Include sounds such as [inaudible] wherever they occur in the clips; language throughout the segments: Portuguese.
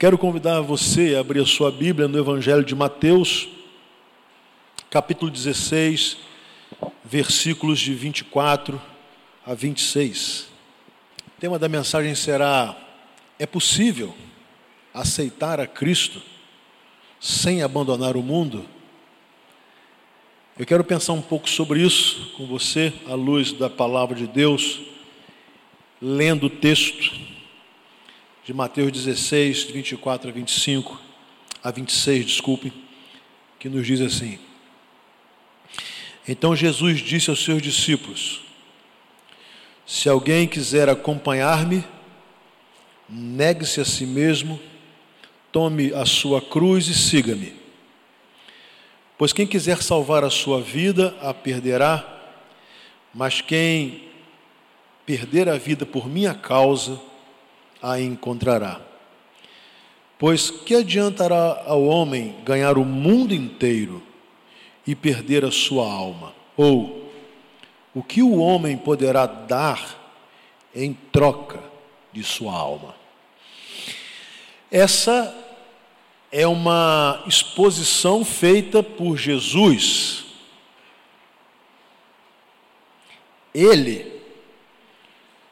Quero convidar você a abrir a sua Bíblia no Evangelho de Mateus, capítulo 16, versículos de 24 a 26. O tema da mensagem será: É possível aceitar a Cristo sem abandonar o mundo? Eu quero pensar um pouco sobre isso com você, à luz da palavra de Deus, lendo o texto de Mateus 16, 24 a 25, a 26, desculpe, que nos diz assim: Então Jesus disse aos seus discípulos: Se alguém quiser acompanhar-me, negue-se a si mesmo, tome a sua cruz e siga-me. Pois quem quiser salvar a sua vida, a perderá, mas quem perder a vida por minha causa, a encontrará. Pois que adiantará ao homem ganhar o mundo inteiro e perder a sua alma? Ou o que o homem poderá dar em troca de sua alma? Essa é uma exposição feita por Jesus. Ele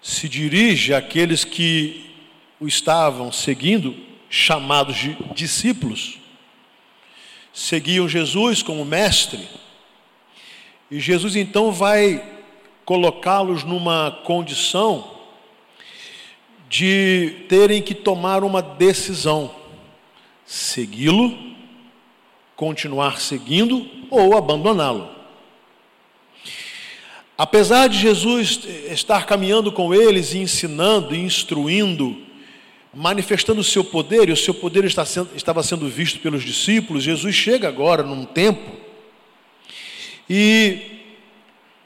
se dirige àqueles que o estavam seguindo, chamados de discípulos, seguiam Jesus como mestre, e Jesus então vai colocá-los numa condição de terem que tomar uma decisão: segui-lo, continuar seguindo ou abandoná-lo. Apesar de Jesus estar caminhando com eles, ensinando, instruindo, manifestando o seu poder, e o seu poder está sendo, estava sendo visto pelos discípulos. Jesus chega agora num tempo e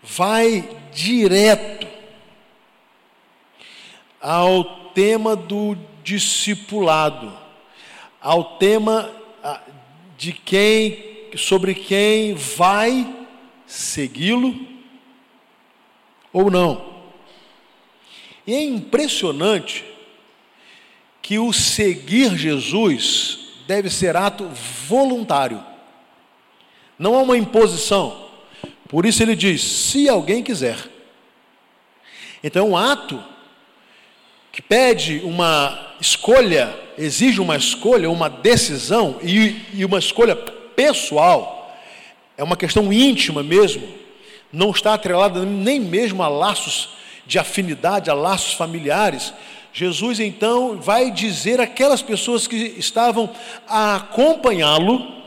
vai direto ao tema do discipulado, ao tema de quem sobre quem vai segui-lo ou não. E é impressionante que o seguir Jesus deve ser ato voluntário, não é uma imposição. Por isso ele diz: se alguém quiser. Então, é um ato que pede uma escolha, exige uma escolha, uma decisão e, e uma escolha pessoal, é uma questão íntima mesmo, não está atrelada nem mesmo a laços de afinidade, a laços familiares, Jesus então vai dizer àquelas pessoas que estavam a acompanhá-lo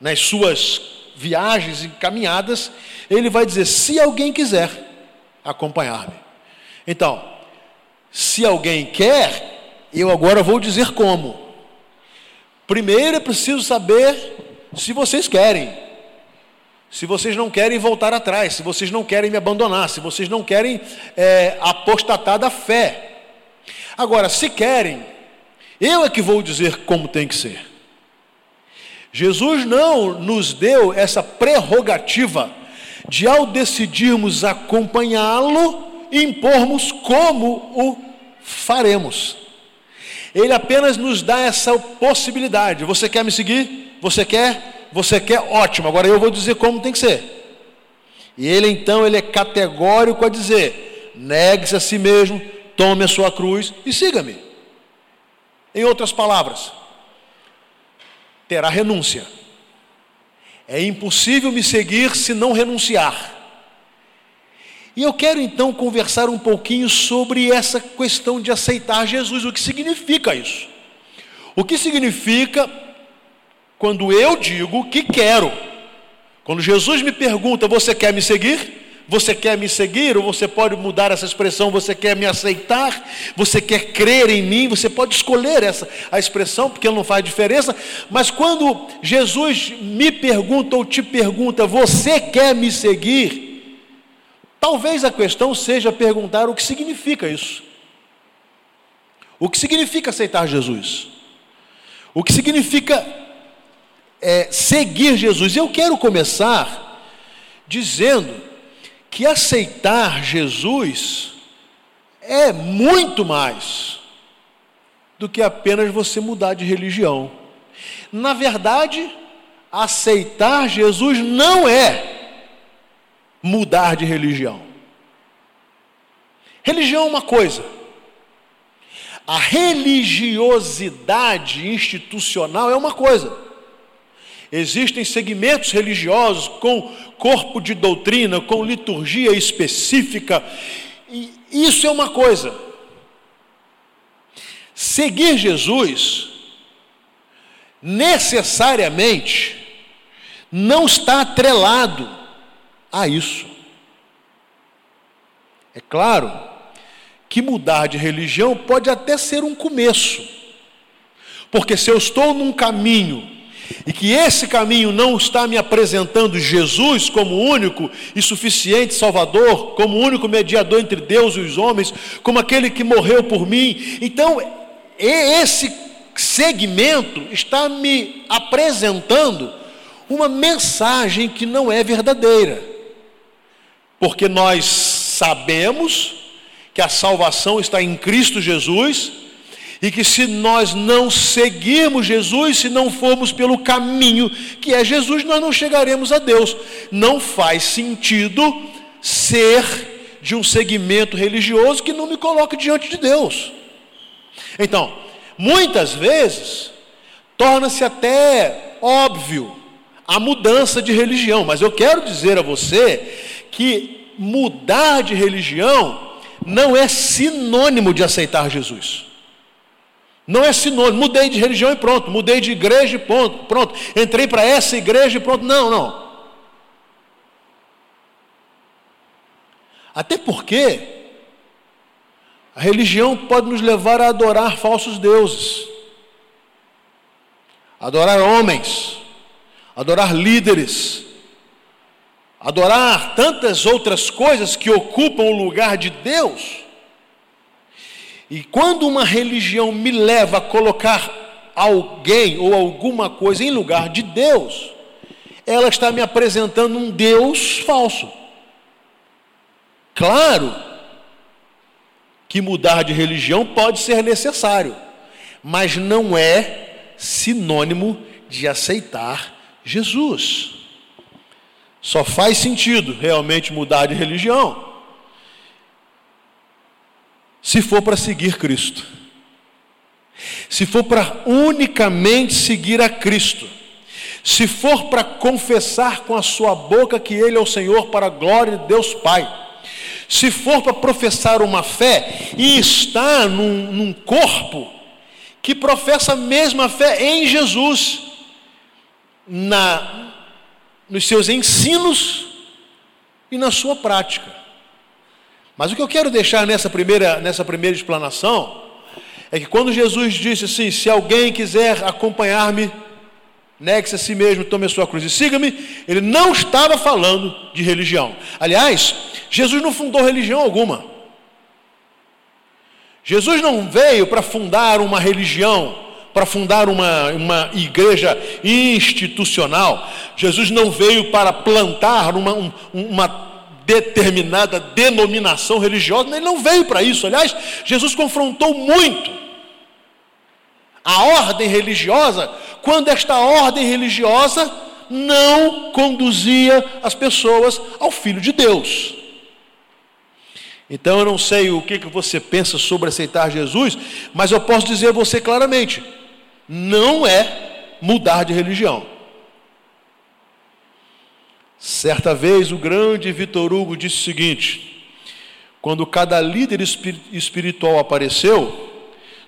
nas suas viagens e caminhadas, ele vai dizer: se alguém quiser acompanhar-me. Então, se alguém quer, eu agora vou dizer como. Primeiro é preciso saber se vocês querem. Se vocês não querem voltar atrás, se vocês não querem me abandonar, se vocês não querem é, apostatar da fé. Agora, se querem, eu é que vou dizer como tem que ser. Jesus não nos deu essa prerrogativa de, ao decidirmos acompanhá-lo, impormos como o faremos. Ele apenas nos dá essa possibilidade. Você quer me seguir? Você quer? Você quer? Ótimo. Agora eu vou dizer como tem que ser. E ele então ele é categórico a dizer: negue-se a si mesmo, tome a sua cruz e siga-me. Em outras palavras, terá renúncia. É impossível me seguir se não renunciar. E eu quero então conversar um pouquinho sobre essa questão de aceitar Jesus, o que significa isso? O que significa quando eu digo que quero? Quando Jesus me pergunta, você quer me seguir? Você quer me seguir? Ou você pode mudar essa expressão, você quer me aceitar? Você quer crer em mim? Você pode escolher essa a expressão, porque não faz diferença. Mas quando Jesus me pergunta ou te pergunta, você quer me seguir? Talvez a questão seja perguntar o que significa isso. O que significa aceitar Jesus? O que significa é, seguir Jesus? Eu quero começar dizendo que aceitar Jesus é muito mais do que apenas você mudar de religião. Na verdade, aceitar Jesus não é mudar de religião. Religião é uma coisa, a religiosidade institucional é uma coisa. Existem segmentos religiosos com corpo de doutrina, com liturgia específica, e isso é uma coisa. Seguir Jesus necessariamente não está atrelado a isso. É claro que mudar de religião pode até ser um começo, porque se eu estou num caminho e que esse caminho não está me apresentando Jesus como único e suficiente Salvador, como único mediador entre Deus e os homens, como aquele que morreu por mim. Então, esse segmento está me apresentando uma mensagem que não é verdadeira, porque nós sabemos que a salvação está em Cristo Jesus e que se nós não seguirmos Jesus, se não formos pelo caminho que é Jesus, nós não chegaremos a Deus. Não faz sentido ser de um segmento religioso que não me coloque diante de Deus. Então, muitas vezes, torna-se até óbvio a mudança de religião, mas eu quero dizer a você que mudar de religião não é sinônimo de aceitar Jesus. Não é sinônimo, mudei de religião e pronto, mudei de igreja e pronto, pronto, entrei para essa igreja e pronto. Não, não. Até porque a religião pode nos levar a adorar falsos deuses, adorar homens, adorar líderes, adorar tantas outras coisas que ocupam o lugar de Deus. E quando uma religião me leva a colocar alguém ou alguma coisa em lugar de Deus, ela está me apresentando um Deus falso. Claro que mudar de religião pode ser necessário, mas não é sinônimo de aceitar Jesus. Só faz sentido realmente mudar de religião se for para seguir Cristo. Se for para unicamente seguir a Cristo. Se for para confessar com a sua boca que Ele é o Senhor para a glória de Deus Pai. Se for para professar uma fé e está num, num corpo que professa a mesma fé em Jesus, na, nos seus ensinos e na sua prática. Mas o que eu quero deixar nessa primeira, nessa primeira explanação é que quando Jesus disse assim: se alguém quiser acompanhar-me, negue-se a si mesmo, tome a sua cruz e siga-me, ele não estava falando de religião. Aliás, Jesus não fundou religião alguma. Jesus não veio para fundar uma religião, para fundar uma, uma igreja institucional. Jesus não veio para plantar uma, uma determinada denominação religiosa, ele não veio para isso. Aliás, Jesus confrontou muito a ordem religiosa, quando esta ordem religiosa não conduzia as pessoas ao Filho de Deus. Então eu não sei o que, que você pensa sobre aceitar Jesus, mas eu posso dizer a você claramente: não é mudar de religião. Certa vez o grande Vitor Hugo disse o seguinte: quando cada líder espiritual apareceu,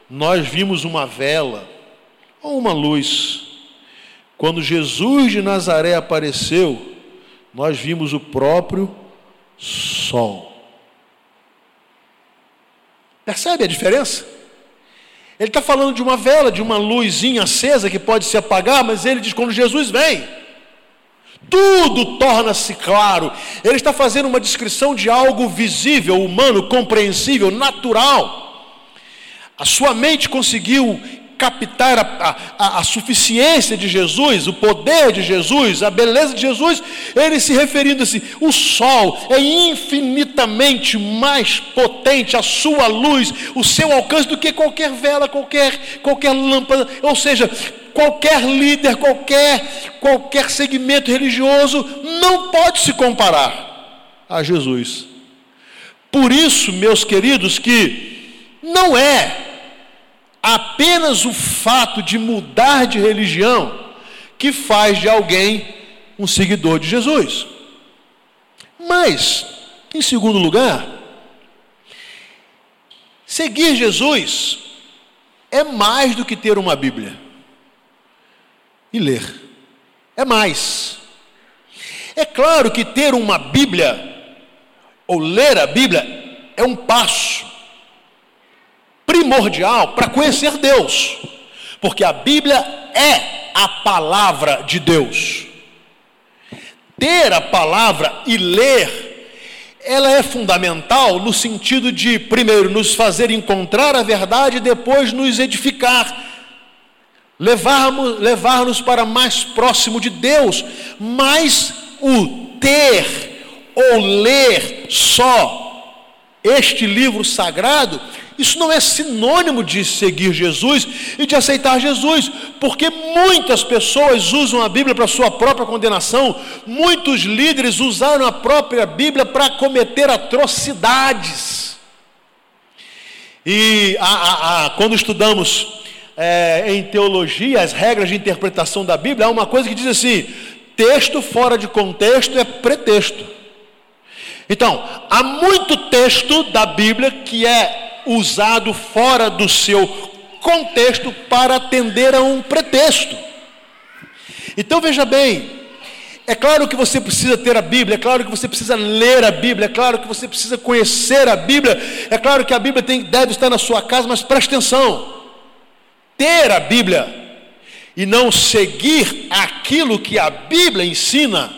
nós vimos uma vela ou uma luz. Quando Jesus de Nazaré apareceu, nós vimos o próprio sol. Percebe a diferença? Ele está falando de uma vela, de uma luzinha acesa que pode se apagar, mas ele diz: quando Jesus vem, tudo torna-se claro. Ele está fazendo uma descrição de algo visível, humano, compreensível, natural. A sua mente conseguiu captar a, a, a, suficiência de Jesus, o poder de Jesus, a beleza de Jesus, ele se referindo assim: o sol é infinitamente mais potente a sua luz, o seu alcance do que qualquer vela, qualquer, qualquer lâmpada, ou seja, qualquer líder, qualquer, qualquer segmento religioso não pode se comparar a Jesus. Por isso, meus queridos, que não é apenas o fato de mudar de religião que faz de alguém um seguidor de Jesus. Mas, em segundo lugar, seguir Jesus é mais do que ter uma Bíblia e ler. É mais. É claro que ter uma Bíblia ou ler a Bíblia é um passo primordial para conhecer Deus, porque a Bíblia é a palavra de Deus. Ter a palavra e ler ela é fundamental no sentido de, primeiro, nos fazer encontrar a verdade e depois nos edificar levar-nos levar para mais próximo de Deus, mas o ter ou ler só este livro sagrado, isso não é sinônimo de seguir Jesus e de aceitar Jesus, porque muitas pessoas usam a Bíblia para sua própria condenação, muitos líderes usaram a própria Bíblia para cometer atrocidades. E a, a, a, quando estudamos é, em teologia, as regras de interpretação da Bíblia, há uma coisa que diz assim: texto fora de contexto é pretexto. Então, há muito texto da Bíblia que é usado fora do seu contexto para atender a um pretexto. Então veja bem, é claro que você precisa ter a Bíblia, é claro que você precisa ler a Bíblia, é claro que você precisa conhecer a Bíblia, é claro que a Bíblia tem, deve estar na sua casa, mas preste atenção ter a Bíblia e não seguir aquilo que a Bíblia ensina,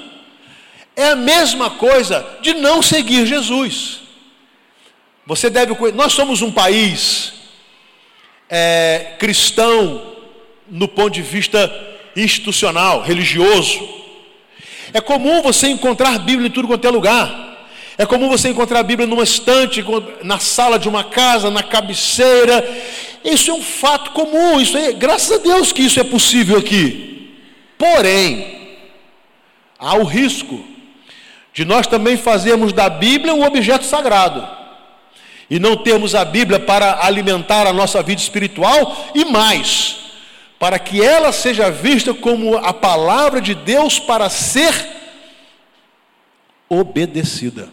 é a mesma coisa de não seguir Jesus. Você deve. Nós somos um país é, cristão no ponto de vista institucional, religioso. É comum você encontrar Bíblia em tudo quanto é lugar. É comum você encontrar a Bíblia numa estante, na sala de uma casa, na cabeceira. Isso é um fato comum. Isso é, graças a Deus que isso é possível aqui. Porém, há o risco de nós também fazermos da Bíblia um objeto sagrado e não termos a Bíblia para alimentar a nossa vida espiritual e mais, para que ela seja vista como a palavra de Deus para ser obedecida.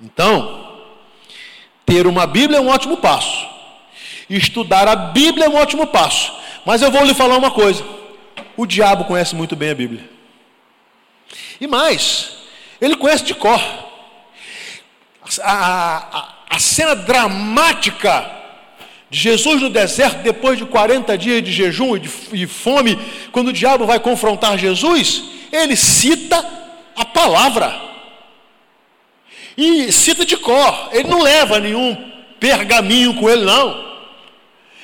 Então, ter uma Bíblia é um ótimo passo. Estudar a Bíblia é um ótimo passo. Mas eu vou lhe falar uma coisa: o diabo conhece muito bem a Bíblia. E mais, ele conhece de cor. A, a, cena dramática de Jesus no deserto, depois de 40 dias de jejum e de e fome, quando o diabo vai confrontar Jesus, ele cita a palavra e cita de cor. Ele não leva nenhum pergaminho com ele, não.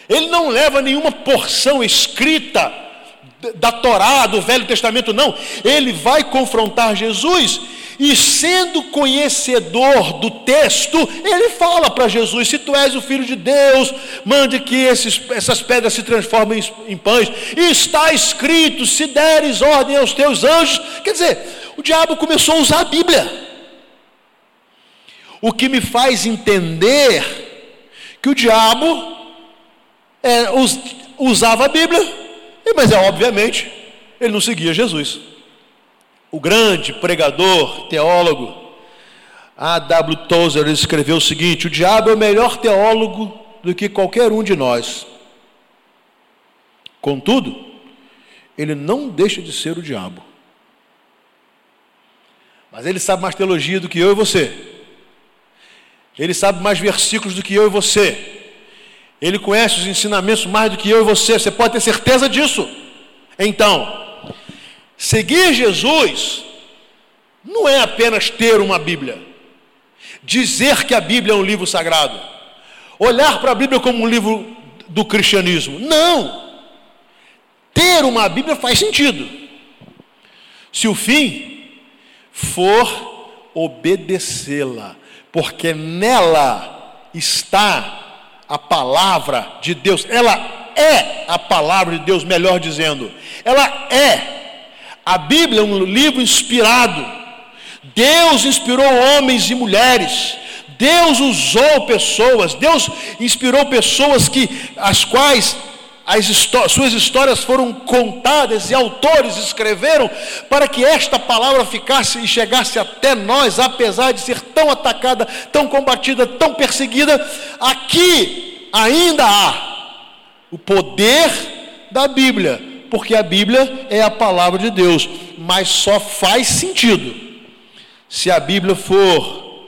Ele não leva nenhuma porção escrita da Torá, do Velho Testamento, não. Ele vai confrontar Jesus e, sendo conhecedor do texto, ele fala para Jesus: Se tu és o filho de Deus, mande que esses, essas pedras se transformem em, pães. E está escrito: Se deres ordem aos teus anjos. Quer dizer, o diabo começou a usar a Bíblia. O que me faz entender que o diabo é, us, usava a Bíblia, mas é obviamente ele não seguia Jesus. O grande pregador, teólogo, A.W. Tozer escreveu o seguinte: o diabo é o melhor teólogo do que qualquer um de nós. Contudo, ele não deixa de ser o diabo. Mas ele sabe mais teologia do que eu e você. Ele sabe mais versículos do que eu e você. Ele conhece os ensinamentos mais do que eu e você. Você pode ter certeza disso. Então, seguir Jesus não é apenas ter uma Bíblia, dizer que a Bíblia é um livro sagrado, olhar para a Bíblia como um livro do cristianismo. Não! Ter uma Bíblia faz sentido. Se o fim for obedecê-la, porque nela está a palavra de Deus, ela é a palavra de Deus, melhor dizendo, ela é. A Bíblia é um livro inspirado. Deus inspirou homens e mulheres. Deus usou pessoas. Deus inspirou pessoas que as quais as suas histórias foram contadas e autores escreveram para que esta palavra ficasse e chegasse até nós, apesar de ser tão atacada, tão combatida, tão perseguida. Aqui ainda há o poder da Bíblia, porque a Bíblia é a palavra de Deus, mas só faz sentido se a Bíblia for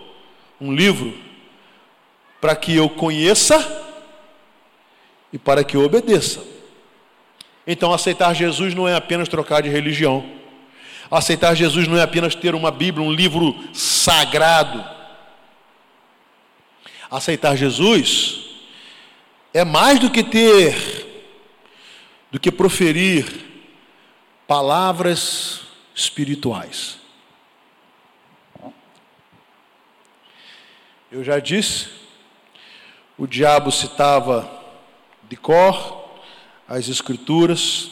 um livro para que eu conheça e para que obedeça. Então, aceitar Jesus não é apenas trocar de religião. Aceitar Jesus não é apenas ter uma Bíblia, um livro sagrado. Aceitar Jesus é mais do que ter, do que proferir palavras espirituais. Eu já disse, o diabo citava de cor as Escrituras.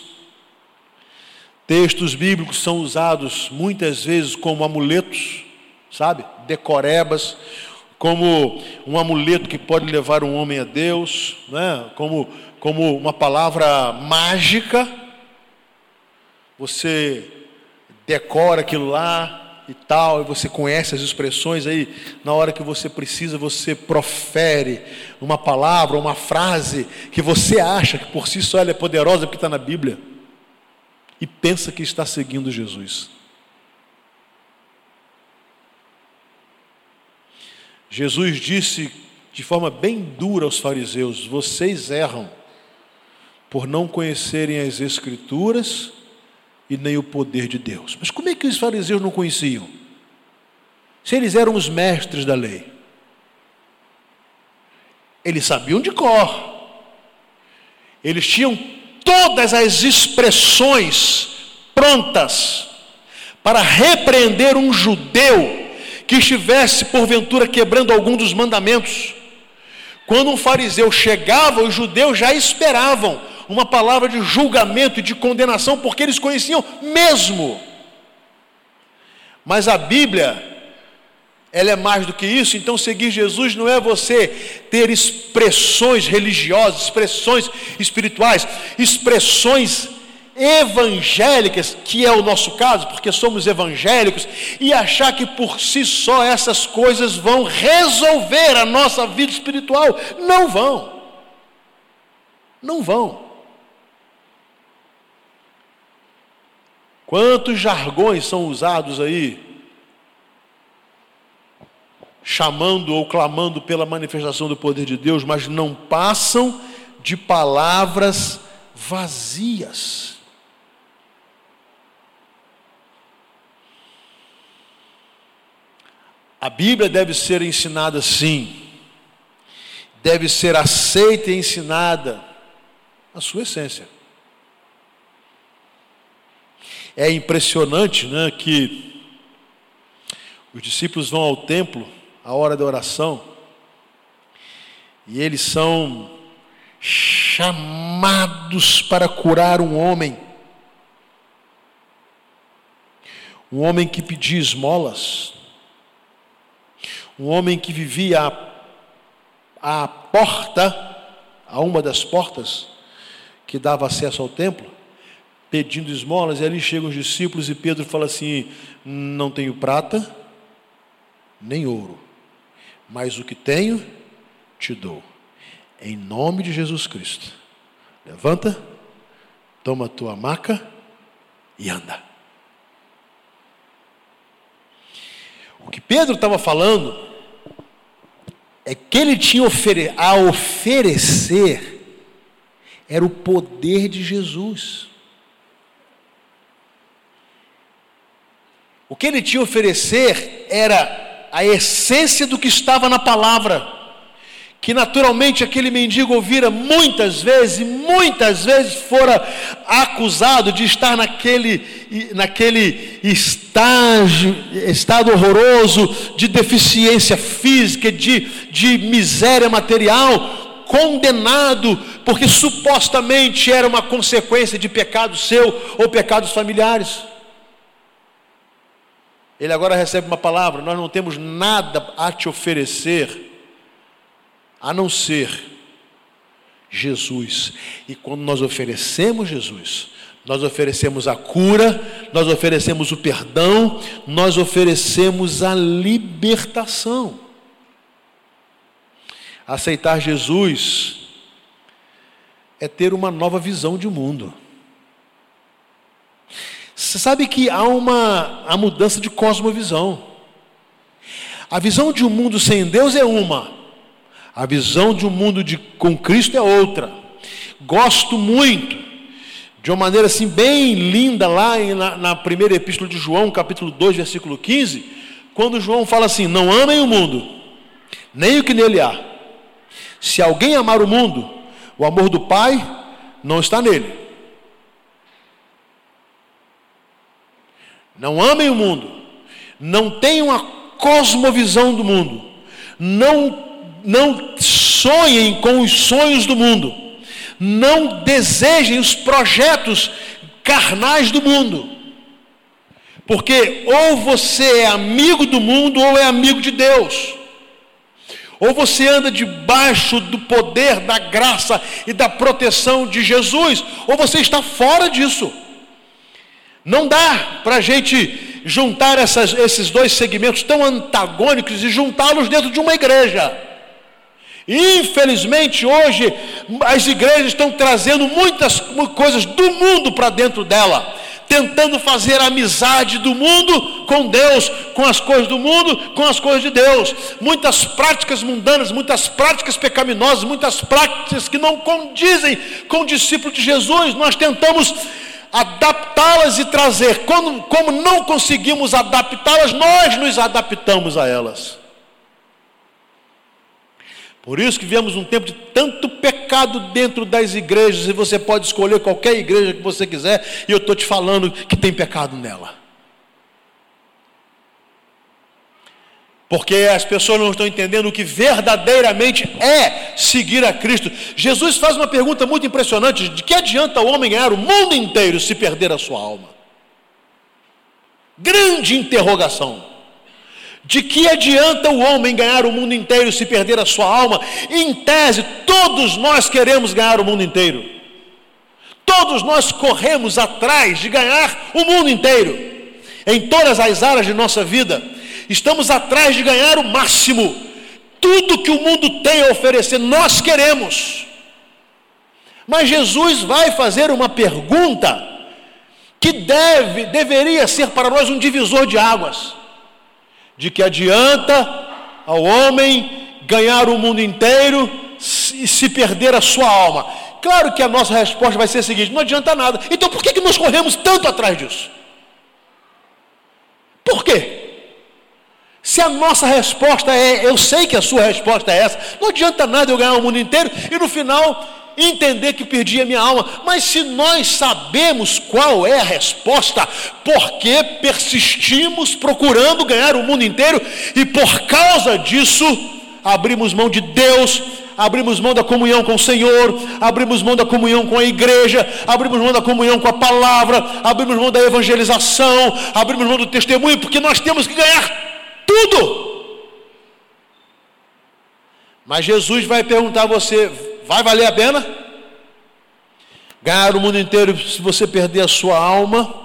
Textos bíblicos são usados muitas vezes como amuletos, sabe? Decorebas, como um amuleto que pode levar um homem a Deus, né? como, como uma palavra mágica. Você decora aquilo lá, e tal, e você conhece as expressões aí, na hora que você precisa, você profere uma palavra, uma frase que você acha que por si só ela é poderosa porque está na Bíblia, e pensa que está seguindo Jesus. Jesus disse de forma bem dura aos fariseus: vocês erram por não conhecerem as Escrituras e nem o poder de Deus. Mas como é que os fariseus não conheciam? Se eles eram os mestres da lei, eles sabiam de cor, eles tinham todas as expressões prontas para repreender um judeu que estivesse porventura quebrando algum dos mandamentos. Quando um fariseu chegava, os judeus já esperavam uma palavra de julgamento e de condenação, porque eles conheciam mesmo. Mas a Bíblia, ela é mais do que isso, então seguir Jesus não é você ter expressões religiosas, expressões espirituais, expressões evangélicas, que é o nosso caso, porque somos evangélicos, e achar que por si só essas coisas vão resolver a nossa vida espiritual. Não vão. Não vão. Quantos jargões são usados aí, chamando ou clamando pela manifestação do poder de Deus, mas não passam de palavras vazias. A Bíblia deve ser ensinada sim, deve ser aceita e ensinada na sua essência. É impressionante né, que os discípulos vão ao templo, à hora da oração, e eles são chamados para curar um homem. Um homem que pedia esmolas, um homem que vivia à, à porta, a uma das portas que dava acesso ao templo, pedindo esmolas, e ali chegam os discípulos e Pedro fala assim: Não tenho prata, nem ouro, mas o que tenho, te dou. Em nome de Jesus Cristo. Levanta, toma a tua maca e anda. O que Pedro estava falando é que ele tinha a oferecer era o poder de Jesus. O que ele tinha a oferecer era a essência do que estava na palavra, que naturalmente aquele mendigo ouvira muitas vezes, e muitas vezes fora acusado de estar naquele, naquele estágio, estado horroroso de deficiência física, de, de miséria material, condenado, porque supostamente era uma consequência de pecado seu ou pecados familiares. Ele agora recebe uma palavra: Nós não temos nada a te oferecer a não ser Jesus. E quando nós oferecemos Jesus, nós oferecemos a cura, nós oferecemos o perdão, nós oferecemos a libertação. Aceitar Jesus é ter uma nova visão de mundo. Você sabe que há uma a mudança de cosmovisão. A visão de um mundo sem Deus é uma, a visão de um mundo de, com Cristo é outra. Gosto muito, de uma maneira assim bem linda, lá na, na primeira epístola de João, capítulo 2, versículo 15, quando João fala assim: Não amem o mundo, nem o que nele há. Se alguém amar o mundo, o amor do Pai não está nele. Não amem o mundo, não tenham a cosmovisão do mundo, não não sonhem com os sonhos do mundo, não desejem os projetos carnais do mundo, porque ou você é amigo do mundo ou é amigo de Deus. Ou você anda debaixo do poder, da graça e da proteção de Jesus, ou você está fora disso. Não dá para a gente juntar essas, esses dois segmentos tão antagônicos e juntá-los dentro de uma igreja. Infelizmente, hoje, as igrejas estão trazendo muitas coisas do mundo para dentro dela, tentando fazer amizade do mundo com Deus, com as coisas do mundo, com as coisas de Deus. Muitas práticas mundanas, muitas práticas pecaminosas, muitas práticas que não condizem com o discípulo de Jesus. Nós tentamos adaptá-las e trazer. Como, como não conseguimos adaptá-las, nós nos adaptamos a elas. Por isso que vivemos um tempo de tanto pecado dentro das igrejas, e você pode escolher qualquer igreja que você quiser, e eu estou te falando que tem pecado nela. Porque as pessoas não estão entendendo o que verdadeiramente é seguir a Cristo. Jesus faz uma pergunta muito impressionante: de que adianta o homem ganhar o mundo inteiro se perder a sua alma? Grande interrogação. De que adianta o homem ganhar o mundo inteiro se perder a sua alma? Em tese, todos nós queremos ganhar o mundo inteiro. Todos nós corremos atrás de ganhar o mundo inteiro. Em todas as áreas de nossa vida, estamos atrás de ganhar o máximo. Tudo que o mundo tem a oferecer, nós queremos. Mas Jesus vai fazer uma pergunta que deve, deveria ser para nós um divisor de águas de que adianta ao homem ganhar o mundo inteiro e se perder a sua alma. Claro que a nossa resposta vai ser a seguinte: não adianta nada. Então por que, que nós corremos tanto atrás disso? Por quê? Se a nossa resposta é, eu sei que a sua resposta é essa, não adianta nada eu ganhar o mundo inteiro e no final entender que perdi a minha alma. Mas se nós sabemos qual é a resposta, por que persistimos procurando ganhar o mundo inteiro e por causa disso abrimos mão de Deus, abrimos mão da comunhão com o Senhor, abrimos mão da comunhão com a igreja, abrimos mão da comunhão com a palavra, abrimos mão da evangelização, abrimos mão do testemunho, porque nós temos que ganhar tudo. Mas Jesus vai perguntar a você: Vai valer a pena? Ganhar o mundo inteiro se você perder a sua alma?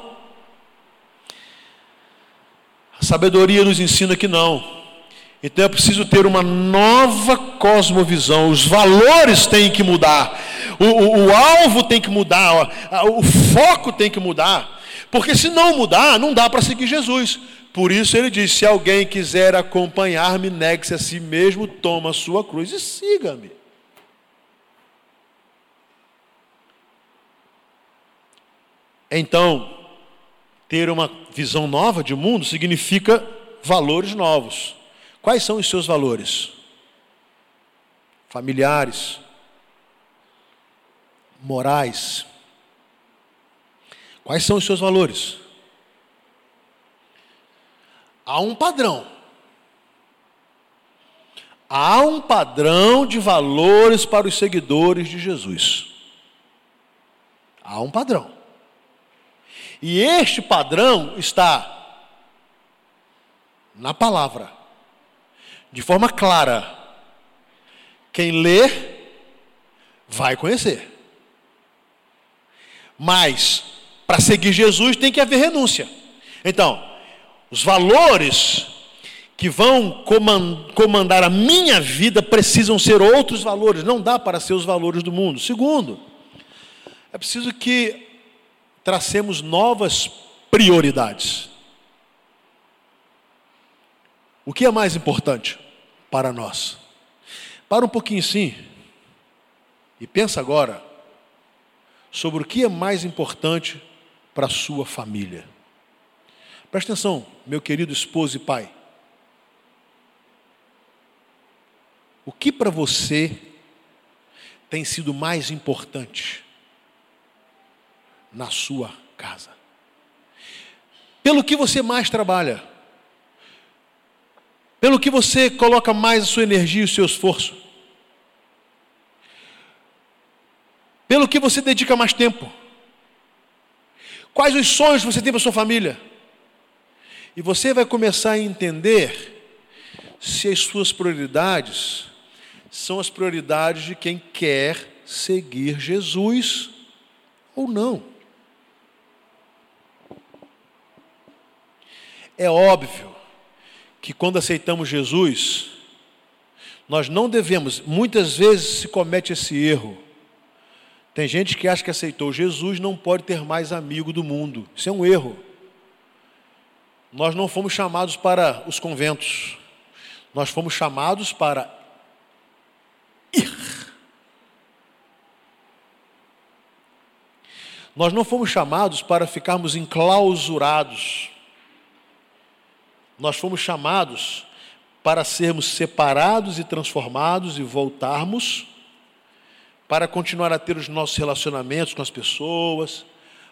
A sabedoria nos ensina que não. Então é preciso ter uma nova cosmovisão. Os valores têm que mudar. O, o, o alvo tem que mudar. O, o foco tem que mudar. Porque se não mudar, não dá para seguir Jesus. Por isso ele diz: se alguém quiser acompanhar-me, negue-se a si mesmo, toma a sua cruz e siga-me. Então, ter uma visão nova de mundo significa valores novos. Quais são os seus valores? familiares, morais. Quais são os seus valores? Há um padrão. Há um padrão de valores para os seguidores de Jesus. Há um padrão. E este padrão está na palavra, de forma clara. Quem lê, vai conhecer. Mas, para seguir Jesus, tem que haver renúncia. Então, os valores que vão comandar a minha vida precisam ser outros valores, não dá para ser os valores do mundo. Segundo, é preciso que tracemos novas prioridades. O que é mais importante para nós? Para um pouquinho sim e pensa agora sobre o que é mais importante para a sua família. Presta atenção, meu querido esposo e pai. O que para você tem sido mais importante na sua casa? Pelo que você mais trabalha? Pelo que você coloca mais a sua energia e o seu esforço? Pelo que você dedica mais tempo? Quais os sonhos você tem para sua família? E você vai começar a entender se as suas prioridades são as prioridades de quem quer seguir Jesus ou não. É óbvio que quando aceitamos Jesus, nós não devemos, muitas vezes se comete esse erro. Tem gente que acha que aceitou Jesus não pode ter mais amigo do mundo. Isso é um erro. Nós não fomos chamados para os conventos. Nós fomos chamados para ir. Nós não fomos chamados para ficarmos enclausurados. Nós fomos chamados para sermos separados e transformados e voltarmos para continuar a ter os nossos relacionamentos com as pessoas,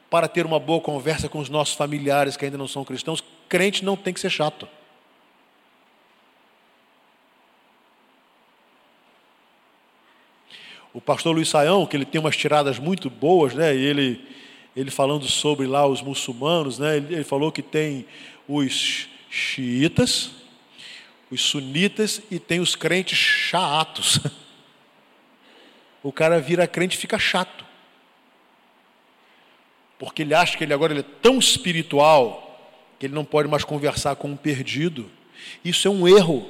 para ter uma boa conversa com os nossos familiares que ainda não são cristãos. Crente não tem que ser chato. o pastor Luiz Saião, que ele tem umas tiradas muito boas, né? E ele, ele falando sobre lá os muçulmanos, né? Ele, ele falou que tem os xiitas, os sunitas e tem os crentes chatos. [laughs] O cara vira crente e fica chato. Porque ele acha que ele agora ele é tão espiritual que ele não pode mais conversar com um perdido. Isso é um erro.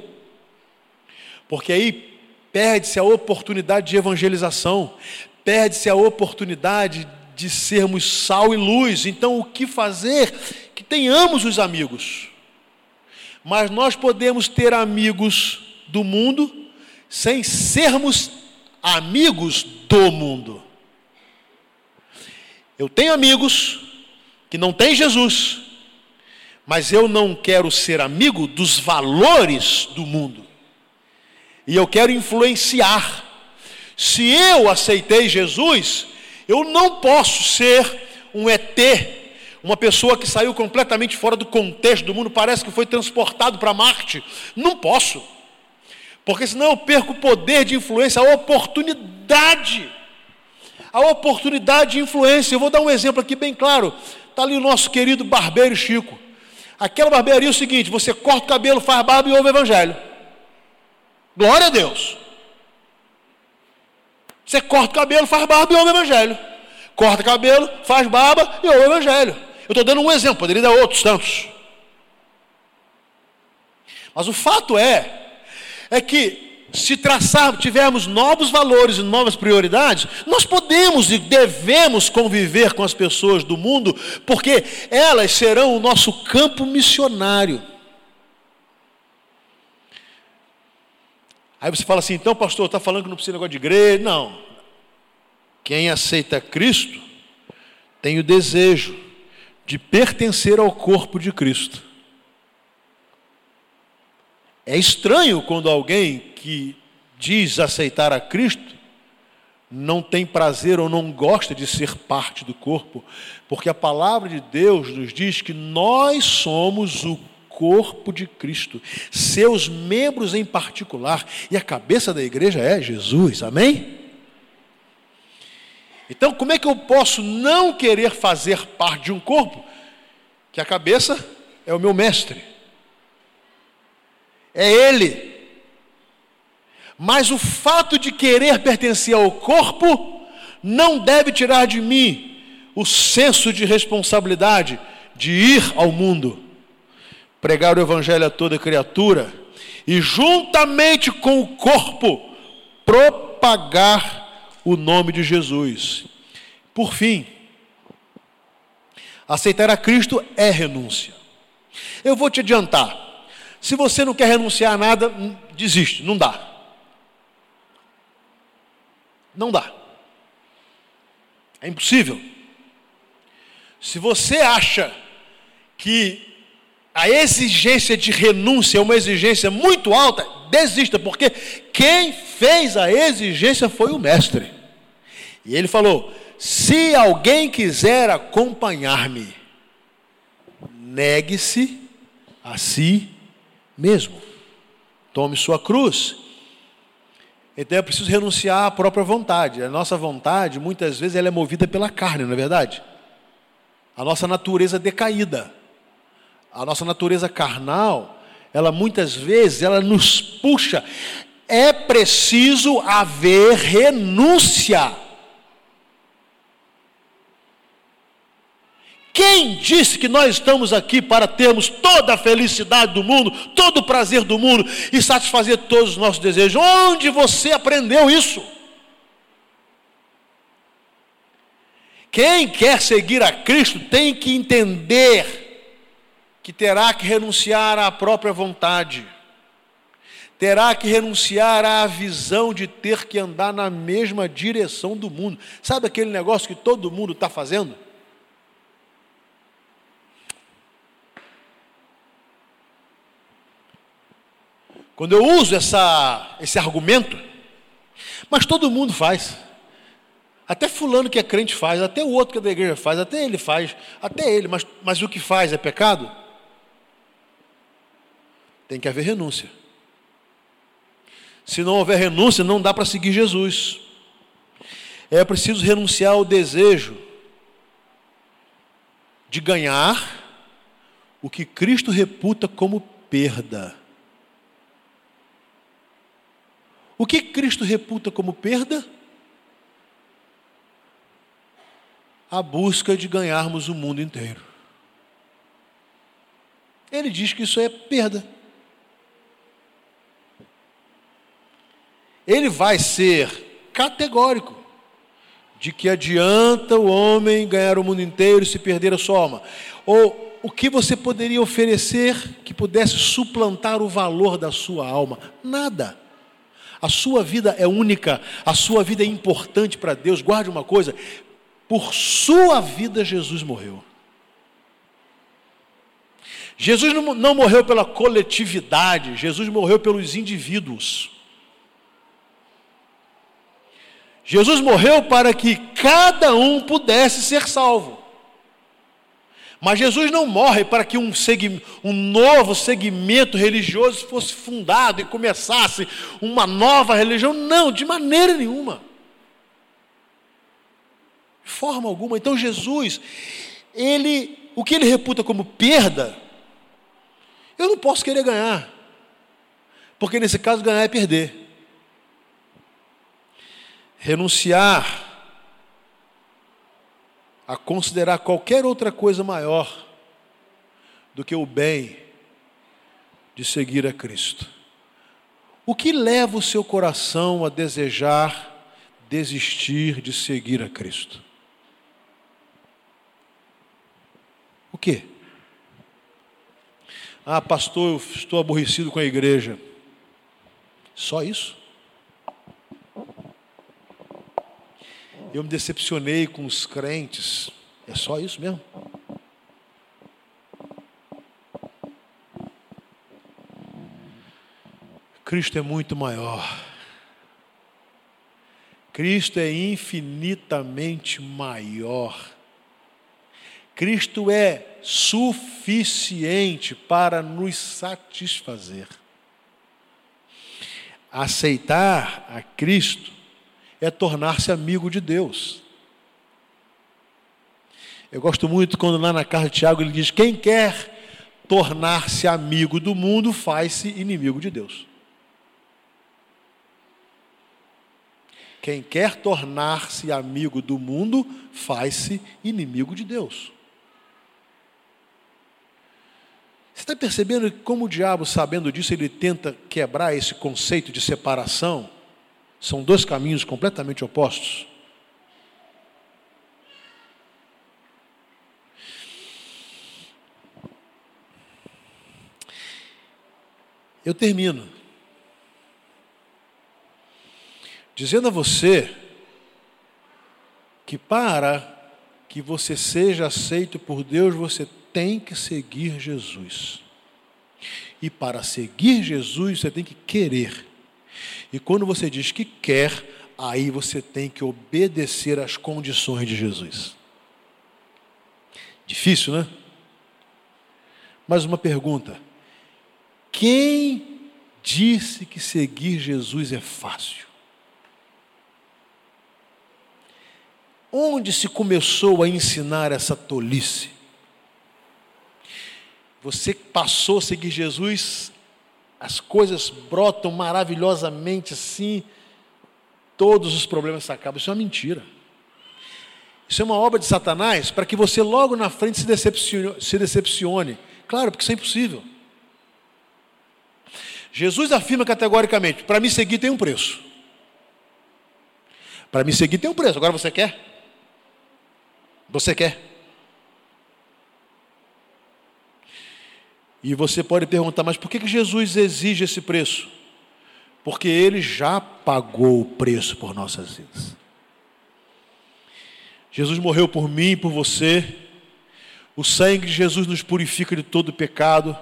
Porque aí perde-se a oportunidade de evangelização, perde-se a oportunidade de sermos sal e luz. Então, o que fazer? Que tenhamos os amigos. Mas nós podemos ter amigos do mundo sem sermos amigos do mundo. Eu tenho amigos que não têm Jesus, mas eu não quero ser amigo dos valores do mundo e eu quero influenciar. Se eu aceitei Jesus, eu não posso ser um ET, uma pessoa que saiu completamente fora do contexto do mundo, parece que foi transportado para Marte. Não posso, porque senão eu perco o poder de influência, a oportunidade. A oportunidade de influência. Eu vou dar um exemplo aqui bem claro. Está ali o nosso querido barbeiro Chico. Aquela barbearia é o seguinte: você corta o cabelo, faz barba e ouve o evangelho. Glória a Deus. Você corta o cabelo, faz barba e ouve o evangelho. Corta o cabelo, faz barba e ouve o evangelho. Eu estou dando um exemplo, poderia dar outros tantos. Mas o fato é, é que se traçar, tivermos novos valores e novas prioridades, nós podemos e devemos conviver com as pessoas do mundo, porque elas serão o nosso campo missionário. Aí você fala assim, então, pastor, está falando que não precisa negócio de igreja? Não. Quem aceita Cristo tem o desejo de pertencer ao corpo de Cristo. É estranho quando alguém que diz aceitar a Cristo, não tem prazer ou não gosta de ser parte do corpo, porque a palavra de Deus nos diz que nós somos o corpo de Cristo, seus membros em particular, e a cabeça da igreja é Jesus, amém? Então, como é que eu posso não querer fazer parte de um corpo que a cabeça é o meu mestre? É ele. Mas o fato de querer pertencer ao corpo não deve tirar de mim o senso de responsabilidade de ir ao mundo pregar o evangelho a toda criatura e, juntamente com o corpo, propagar o nome de Jesus. Por fim, aceitar a Cristo é renúncia. Eu vou te adiantar. Se você não quer renunciar a nada, desiste, não dá. Não dá. É impossível. Se você acha que a exigência de renúncia é uma exigência muito alta, desista, porque quem fez a exigência foi o mestre. E ele falou: se alguém quiser acompanhar-me, negue-se a si mesmo, tome sua cruz. Então é preciso renunciar à própria vontade. A nossa vontade, muitas vezes, ela é movida pela carne, não é verdade? A nossa natureza decaída a nossa natureza carnal, ela muitas vezes ela nos puxa. É preciso haver renúncia. Quem disse que nós estamos aqui para termos toda a felicidade do mundo, todo o prazer do mundo e satisfazer todos os nossos desejos? Onde você aprendeu isso? Quem quer seguir a Cristo tem que entender que terá que renunciar à própria vontade, terá que renunciar à visão de ter que andar na mesma direção do mundo. Sabe aquele negócio que todo mundo está fazendo? Quando eu uso essa, esse argumento, mas todo mundo faz. Até fulano que é crente faz, até o outro que é da igreja faz, até ele faz, até ele, mas, mas o que faz é pecado? Tem que haver renúncia. Se não houver renúncia, não dá para seguir Jesus. É preciso renunciar ao desejo de ganhar o que Cristo reputa como perda. O que Cristo reputa como perda? A busca de ganharmos o mundo inteiro. Ele diz que isso é perda. ele vai ser categórico de que adianta o homem ganhar o mundo inteiro e se perder a sua alma. Ou o que você poderia oferecer que pudesse suplantar o valor da sua alma? Nada. A sua vida é única, a sua vida é importante para Deus. Guarde uma coisa: por sua vida Jesus morreu. Jesus não morreu pela coletividade, Jesus morreu pelos indivíduos. Jesus morreu para que cada um pudesse ser salvo. Mas Jesus não morre para que um, um, novo segmento religioso fosse fundado e começasse uma nova religião. Não, de maneira nenhuma. De forma alguma. Então Jesus, ele, o que ele reputa como perda, eu não posso querer ganhar. Porque nesse caso ganhar é perder renunciar a considerar qualquer outra coisa maior do que o bem de seguir a Cristo. O que leva o seu coração a desejar desistir de seguir a Cristo? O que? Ah, pastor, eu estou aborrecido com a igreja. Só isso? Eu me decepcionei com os crentes. É só isso mesmo? Cristo é muito maior. Cristo é infinitamente maior. Cristo é suficiente para nos satisfazer. Aceitar a Cristo é tornar-se amigo de Deus. Eu gosto muito quando lá na carta de Tiago ele diz: quem quer tornar-se amigo do mundo faz-se inimigo de Deus. Quem quer tornar-se amigo do mundo faz-se inimigo de Deus. Você está percebendo como o diabo, sabendo disso, ele tenta quebrar esse conceito de separação? São dois caminhos completamente opostos. Eu termino dizendo a você que para que você seja aceito por Deus, você tem que seguir Jesus. E para seguir Jesus, você tem que querer. E quando você diz que quer, aí você tem que obedecer às condições de Jesus. Difícil, né? Mais uma pergunta. Quem disse que seguir Jesus é fácil? Onde se começou a ensinar essa tolice? Você passou a seguir Jesus, as coisas brotam maravilhosamente assim, todos os problemas se acabam. Isso é uma mentira. Isso é uma obra de Satanás para que você logo na frente se decepcione, se decepcione. Claro, porque isso é impossível. Jesus afirma categoricamente: para me seguir tem um preço. Para me seguir tem um preço. Agora você quer? Você quer? E você pode perguntar, mas por que Jesus exige esse preço? Porque ele já pagou o preço por nossas vidas. Jesus morreu por mim e por você. O sangue de Jesus nos purifica de todo pecado.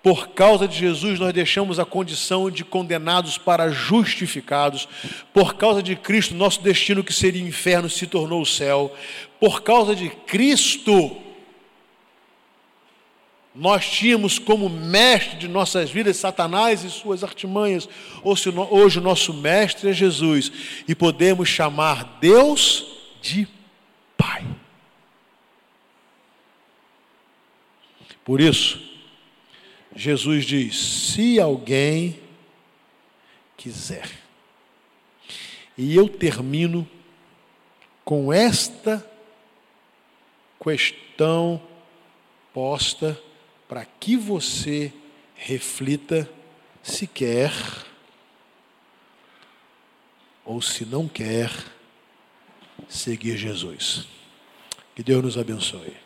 Por causa de Jesus, nós deixamos a condição de condenados para justificados. Por causa de Cristo, nosso destino que seria inferno se tornou o céu. Por causa de Cristo, nós tínhamos como mestre de nossas vidas Satanás e suas artimanhas. Hoje o nosso mestre é Jesus e podemos chamar Deus de Pai. Por isso, Jesus diz: se alguém quiser. E eu termino com esta questão posta para que você reflita se quer ou se não quer seguir Jesus. Que Deus nos abençoe.